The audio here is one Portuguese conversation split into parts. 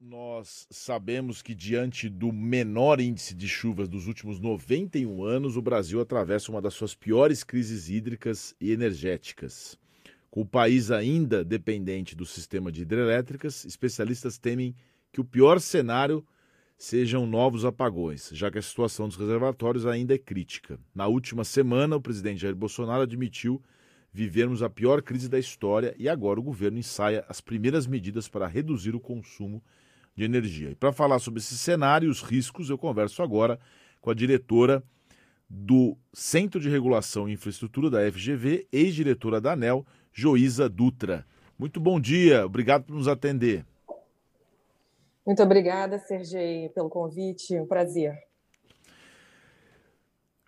Nós sabemos que, diante do menor índice de chuvas dos últimos 91 anos, o Brasil atravessa uma das suas piores crises hídricas e energéticas. Com o país ainda dependente do sistema de hidrelétricas, especialistas temem que o pior cenário sejam novos apagões, já que a situação dos reservatórios ainda é crítica. Na última semana, o presidente Jair Bolsonaro admitiu vivermos a pior crise da história e agora o governo ensaia as primeiras medidas para reduzir o consumo de energia. E para falar sobre esse cenário e os riscos, eu converso agora com a diretora do Centro de Regulação e Infraestrutura da FGV, ex-diretora da ANEL, Joísa Dutra. Muito bom dia, obrigado por nos atender. Muito obrigada, Sergei, pelo convite, um prazer.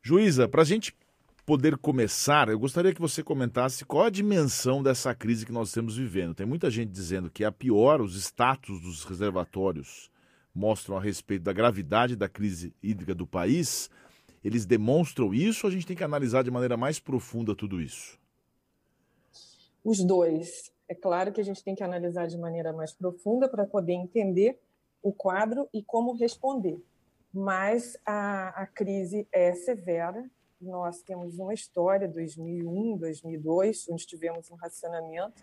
Juíza, para a gente poder começar, eu gostaria que você comentasse qual a dimensão dessa crise que nós estamos vivendo. Tem muita gente dizendo que é a pior, os status dos reservatórios mostram a respeito da gravidade da crise hídrica do país. Eles demonstram isso ou a gente tem que analisar de maneira mais profunda tudo isso? Os dois. É claro que a gente tem que analisar de maneira mais profunda para poder entender o quadro e como responder. Mas a, a crise é severa, nós temos uma história, 2001, 2002, onde tivemos um racionamento.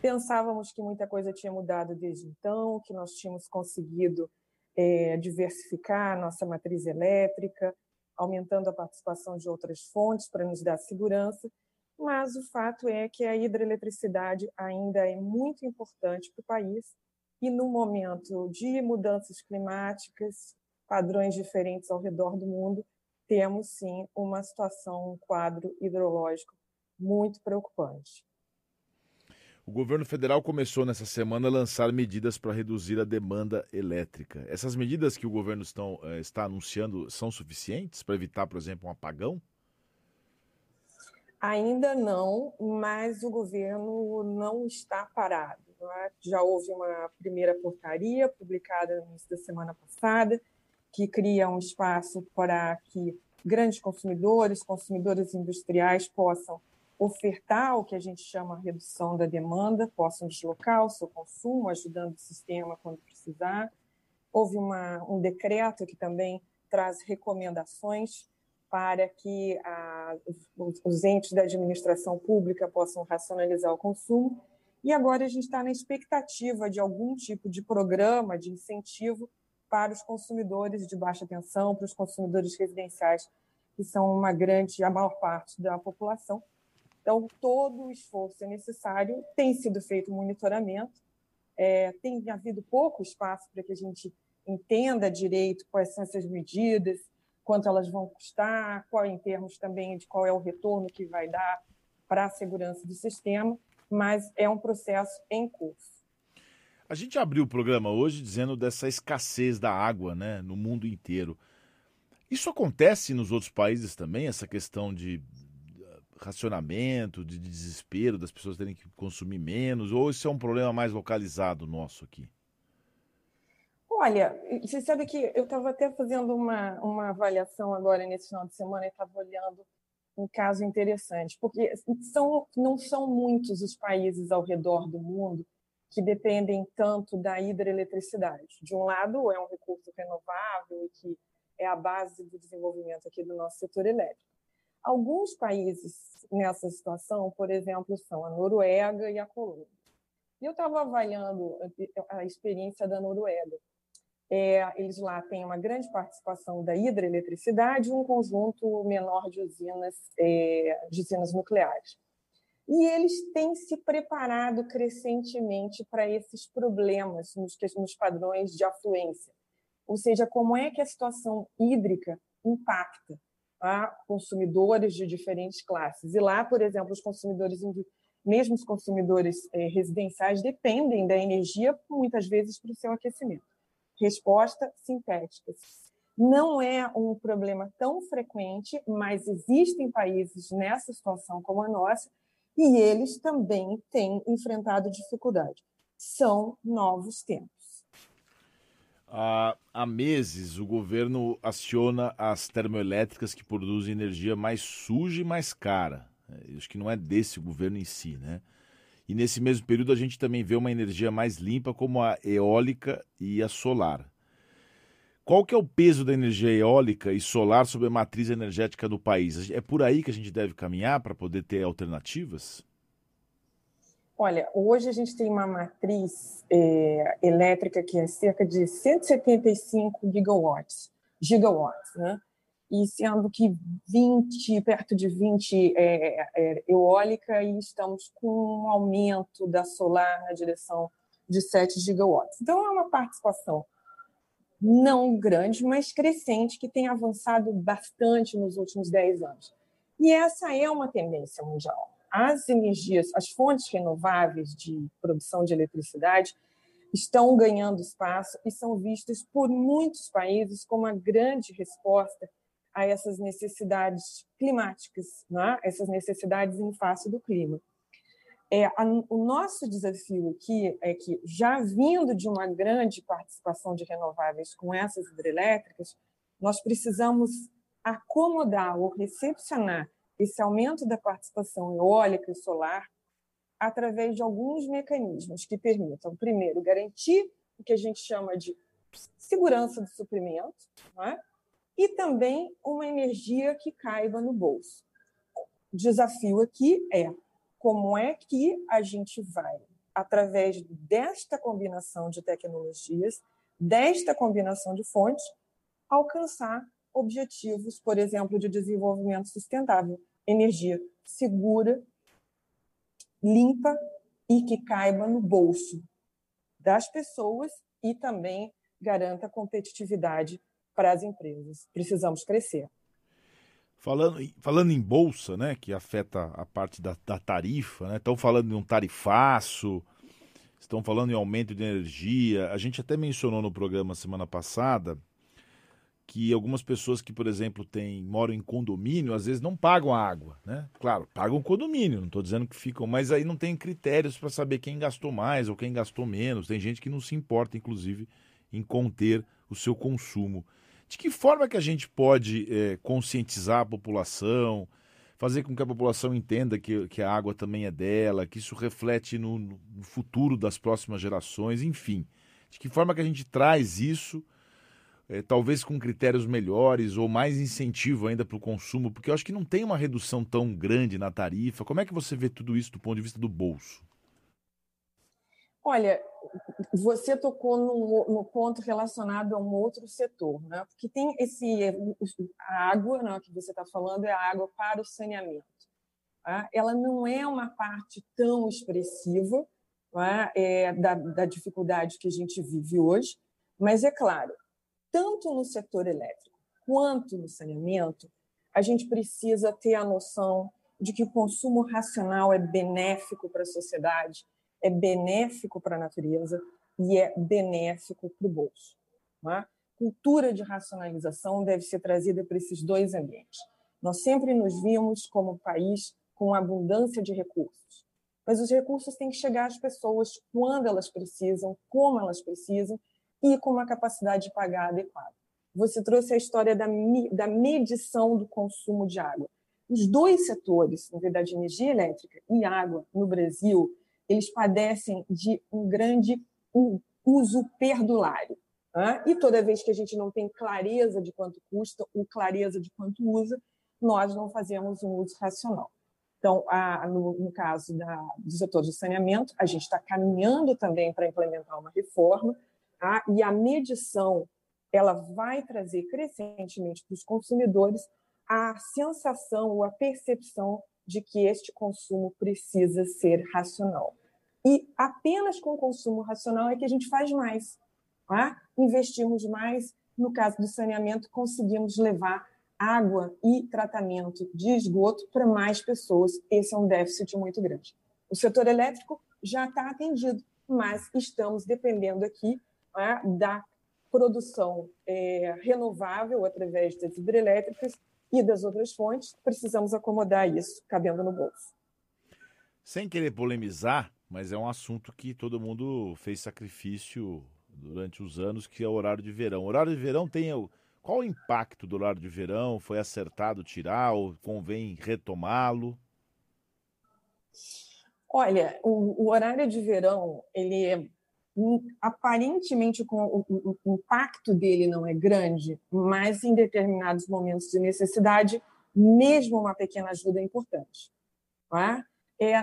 Pensávamos que muita coisa tinha mudado desde então, que nós tínhamos conseguido é, diversificar a nossa matriz elétrica, aumentando a participação de outras fontes para nos dar segurança, mas o fato é que a hidroeletricidade ainda é muito importante para o país e no momento de mudanças climáticas, padrões diferentes ao redor do mundo, temos sim uma situação, um quadro hidrológico muito preocupante. O governo federal começou nessa semana a lançar medidas para reduzir a demanda elétrica. Essas medidas que o governo estão, eh, está anunciando são suficientes para evitar, por exemplo, um apagão? Ainda não, mas o governo não está parado. É? Já houve uma primeira portaria publicada no início da semana passada, que cria um espaço para que grandes consumidores, consumidores industriais possam ofertar o que a gente chama redução da demanda, possam deslocar o seu consumo, ajudando o sistema quando precisar. Houve uma, um decreto que também traz recomendações para que a, os, entes da administração pública possam racionalizar o consumo. E agora a gente está na expectativa de algum tipo de programa de incentivo para os consumidores de baixa tensão, para os consumidores residenciais, que são uma grande, a maior parte da população. Então, todo o esforço é necessário, tem sido feito monitoramento, é, tem havido pouco espaço para que a gente entenda direito quais são essas medidas, quanto elas vão custar, qual em termos também de qual é o retorno que vai dar para a segurança do sistema, mas é um processo em curso. A gente abriu o programa hoje dizendo dessa escassez da água né, no mundo inteiro. Isso acontece nos outros países também, essa questão de racionamento, de desespero das pessoas terem que consumir menos, ou isso é um problema mais localizado nosso aqui? Olha, você sabe que eu estava até fazendo uma, uma avaliação agora nesse final de semana e estava olhando um caso interessante, porque são, não são muitos os países ao redor do mundo que dependem tanto da hidroeletricidade. De um lado, é um recurso renovável e que é a base do desenvolvimento aqui do nosso setor elétrico. Alguns países nessa situação, por exemplo, são a Noruega e a Colômbia. E eu estava avaliando a experiência da Noruega. É, eles lá têm uma grande participação da hidroeletricidade e um conjunto menor de usinas, é, de usinas nucleares. E eles têm se preparado crescentemente para esses problemas nos, nos padrões de afluência. Ou seja, como é que a situação hídrica impacta a consumidores de diferentes classes. E lá, por exemplo, os consumidores, mesmo os consumidores eh, residenciais, dependem da energia muitas vezes para o seu aquecimento. Resposta sintética. Não é um problema tão frequente, mas existem países nessa situação como a nossa e eles também têm enfrentado dificuldade. São novos tempos. Há, há meses, o governo aciona as termoelétricas que produzem energia mais suja e mais cara. É, acho que não é desse governo em si, né? E nesse mesmo período a gente também vê uma energia mais limpa como a eólica e a solar. Qual que é o peso da energia eólica e solar sobre a matriz energética do país? É por aí que a gente deve caminhar para poder ter alternativas? Olha, hoje a gente tem uma matriz é, elétrica que é cerca de 175 gigawatts, gigawatts, né? E sendo que 20, perto de 20 é, é, eólica e estamos com um aumento da solar na direção de 7 gigawatts. Então é uma participação não grande, mas crescente, que tem avançado bastante nos últimos 10 anos. E essa é uma tendência mundial. As energias, as fontes renováveis de produção de eletricidade estão ganhando espaço e são vistas por muitos países como a grande resposta a essas necessidades climáticas, né? essas necessidades em face do clima. É, a, o nosso desafio aqui é que, já vindo de uma grande participação de renováveis com essas hidrelétricas, nós precisamos acomodar ou recepcionar esse aumento da participação eólica e solar através de alguns mecanismos que permitam, primeiro, garantir o que a gente chama de segurança do suprimento, é? e também uma energia que caiba no bolso. O desafio aqui é como é que a gente vai, através desta combinação de tecnologias, desta combinação de fontes, alcançar objetivos, por exemplo, de desenvolvimento sustentável, energia segura, limpa e que caiba no bolso das pessoas e também garanta competitividade para as empresas. Precisamos crescer. Falando, falando em bolsa, né, que afeta a parte da, da tarifa, né, estão falando de um tarifaço, estão falando em aumento de energia. A gente até mencionou no programa semana passada que algumas pessoas que, por exemplo, têm, moram em condomínio, às vezes não pagam a água, né? Claro, pagam condomínio, não estou dizendo que ficam, mas aí não tem critérios para saber quem gastou mais ou quem gastou menos. Tem gente que não se importa, inclusive, em conter o seu consumo. De que forma que a gente pode é, conscientizar a população, fazer com que a população entenda que, que a água também é dela, que isso reflete no, no futuro das próximas gerações, enfim. De que forma que a gente traz isso, é, talvez com critérios melhores ou mais incentivo ainda para o consumo, porque eu acho que não tem uma redução tão grande na tarifa. Como é que você vê tudo isso do ponto de vista do bolso? Olha, você tocou no, no, ponto relacionado a um outro setor, né? porque tem esse a água, né, que você está falando é a água para o saneamento. Tá? Ela não é uma parte tão expressiva tá? é, da, da dificuldade que a gente vive hoje, mas é claro, tanto no setor elétrico quanto no saneamento, a gente precisa ter a noção de que o consumo racional é benéfico para a sociedade é benéfico para a natureza e é benéfico para o bolso. É? Cultura de racionalização deve ser trazida para esses dois ambientes. Nós sempre nos vimos como um país com abundância de recursos, mas os recursos têm que chegar às pessoas quando elas precisam, como elas precisam e com uma capacidade de pagar adequada. Você trouxe a história da, da medição do consumo de água. Os dois setores, na verdade, energia elétrica e água, no Brasil, eles padecem de um grande uso perdulário. Né? E toda vez que a gente não tem clareza de quanto custa ou clareza de quanto usa, nós não fazemos um uso racional. Então, a, no, no, caso da, do setor de saneamento, a gente está caminhando também para implementar uma reforma, tá? e a medição ela vai trazer crescentemente para os consumidores a sensação ou a percepção de que este consumo precisa ser racional. E apenas com o consumo racional é que a gente faz mais. Tá? Investimos mais. No caso do saneamento, conseguimos levar água e tratamento de esgoto para mais pessoas. Esse é um déficit muito grande. O setor elétrico já está atendido, mas estamos dependendo aqui né, da produção é, renovável através das hidrelétricas e das outras fontes. Precisamos acomodar isso, cabendo no bolso. Sem querer polemizar, mas é um assunto que todo mundo fez sacrifício durante os anos, que é o horário de verão. O horário de verão tem. Qual o impacto do horário de verão? Foi acertado tirar ou convém retomá-lo? Olha, o, o horário de verão, ele é aparentemente o, o, o, impacto dele não é grande, mas em determinados momentos de necessidade, mesmo uma pequena ajuda é importante. É? É,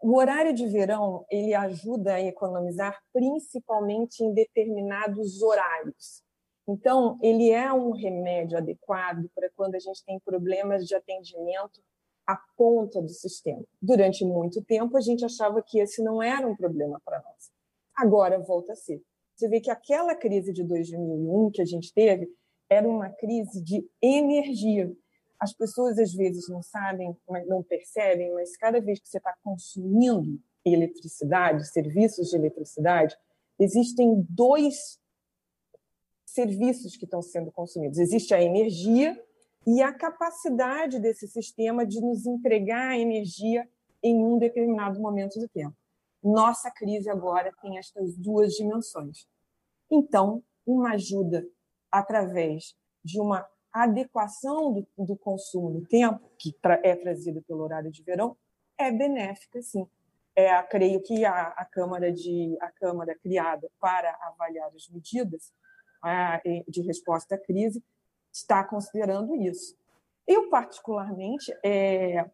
o horário de verão ele ajuda a economizar principalmente em determinados horários. Então, ele é um remédio adequado para quando a gente tem problemas de atendimento à ponta do sistema. Durante muito tempo, a gente achava que esse não era um problema para nós. Agora volta a ser. Você vê que aquela crise de 2001 que a gente teve era uma crise de energia. As pessoas às vezes não sabem, não percebem, mas cada vez que você está consumindo eletricidade, serviços de eletricidade, existem dois serviços que estão sendo consumidos. Existe a energia e a capacidade desse sistema de nos entregar a energia em um determinado momento do tempo. Nossa crise agora tem estas duas dimensões. Então, uma ajuda através de uma adequação do, do consumo do tempo, que tra é trazida pelo horário de verão, é benéfica, sim. É, creio que a, a, Câmara de a Câmara criada para avaliar as medidas de resposta à crise está considerando isso. Eu, particularmente, é,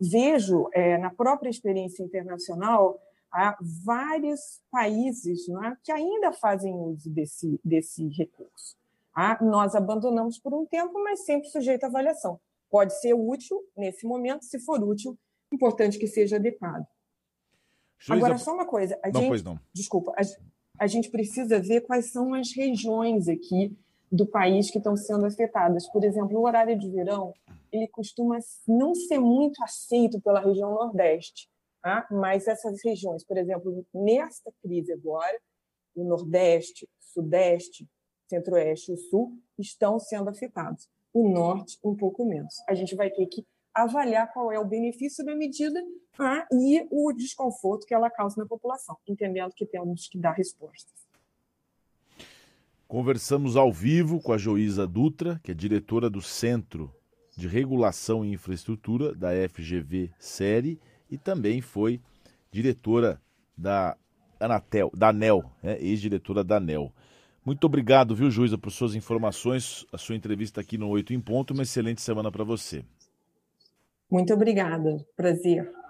vejo é, na própria experiência internacional há vários países é, que ainda fazem uso desse, desse recurso. Ah, nós abandonamos por um tempo, mas sempre sujeito à avaliação. Pode ser útil nesse momento, se for útil, importante que seja adequado. Juíza... Agora, só uma coisa. A não, gente... pois não. Desculpa. A a gente precisa ver quais são as regiões aqui do país que estão sendo afetadas. Por exemplo, o horário de verão ele costuma não ser muito aceito pela região Nordeste, tá? mas essas regiões, por exemplo, nesta crise agora, o Nordeste, Sudeste, Centro-Oeste e o Sul estão sendo afetados. O Norte, um pouco menos. A gente vai ter que avaliar qual é o benefício da medida ah, e o desconforto que ela causa na população, entendendo que temos que dar respostas. Conversamos ao vivo com a Joísa Dutra, que é diretora do Centro de Regulação e Infraestrutura da FGV Série e também foi diretora da Anatel, da ANEL, né? ex-diretora da ANEL. Muito obrigado, viu, Juíza, por suas informações, a sua entrevista aqui no Oito em Ponto. Uma excelente semana para você. Muito obrigada. Prazer.